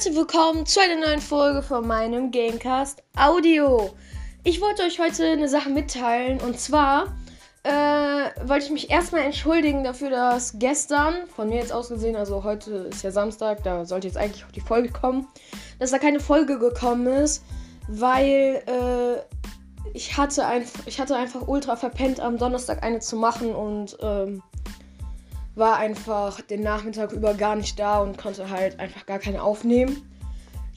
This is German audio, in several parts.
herzlich willkommen zu einer neuen Folge von meinem Gamecast Audio. Ich wollte euch heute eine Sache mitteilen und zwar äh, wollte ich mich erstmal entschuldigen dafür, dass gestern, von mir jetzt aus gesehen, also heute ist ja Samstag, da sollte jetzt eigentlich auch die Folge kommen, dass da keine Folge gekommen ist, weil äh, ich, hatte ein, ich hatte einfach ultra verpennt, am Donnerstag eine zu machen und ähm, war einfach den Nachmittag über gar nicht da und konnte halt einfach gar keine aufnehmen.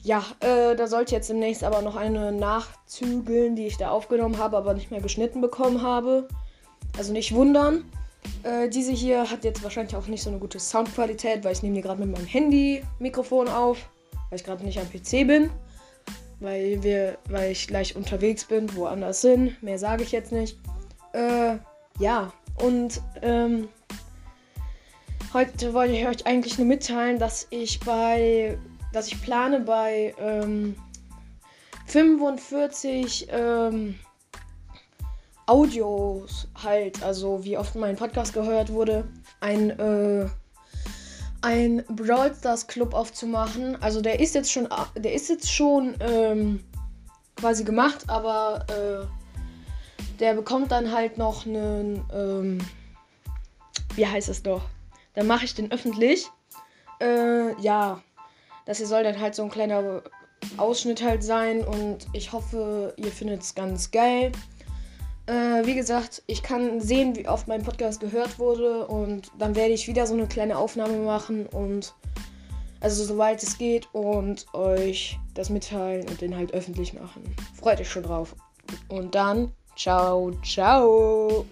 Ja, äh, da sollte jetzt demnächst aber noch eine nachzügeln, die ich da aufgenommen habe, aber nicht mehr geschnitten bekommen habe. Also nicht wundern. Äh, diese hier hat jetzt wahrscheinlich auch nicht so eine gute Soundqualität, weil ich nehme die gerade mit meinem Handy-Mikrofon auf, weil ich gerade nicht am PC bin. Weil, wir, weil ich gleich unterwegs bin, woanders hin. Mehr sage ich jetzt nicht. Äh, ja, und ähm, Heute wollte ich euch eigentlich nur mitteilen, dass ich bei, dass ich plane bei ähm, 45 ähm, Audios halt, also wie oft mein Podcast gehört wurde, ein äh, ein Brawl Stars Club aufzumachen. Also der ist jetzt schon, der ist jetzt schon ähm, quasi gemacht, aber äh, der bekommt dann halt noch einen, ähm, wie heißt es doch? Dann mache ich den öffentlich. Äh, ja, das hier soll dann halt so ein kleiner Ausschnitt halt sein und ich hoffe, ihr findet es ganz geil. Äh, wie gesagt, ich kann sehen, wie oft mein Podcast gehört wurde und dann werde ich wieder so eine kleine Aufnahme machen und also soweit es geht und euch das mitteilen und den halt öffentlich machen. Freut euch schon drauf. Und dann, ciao, ciao.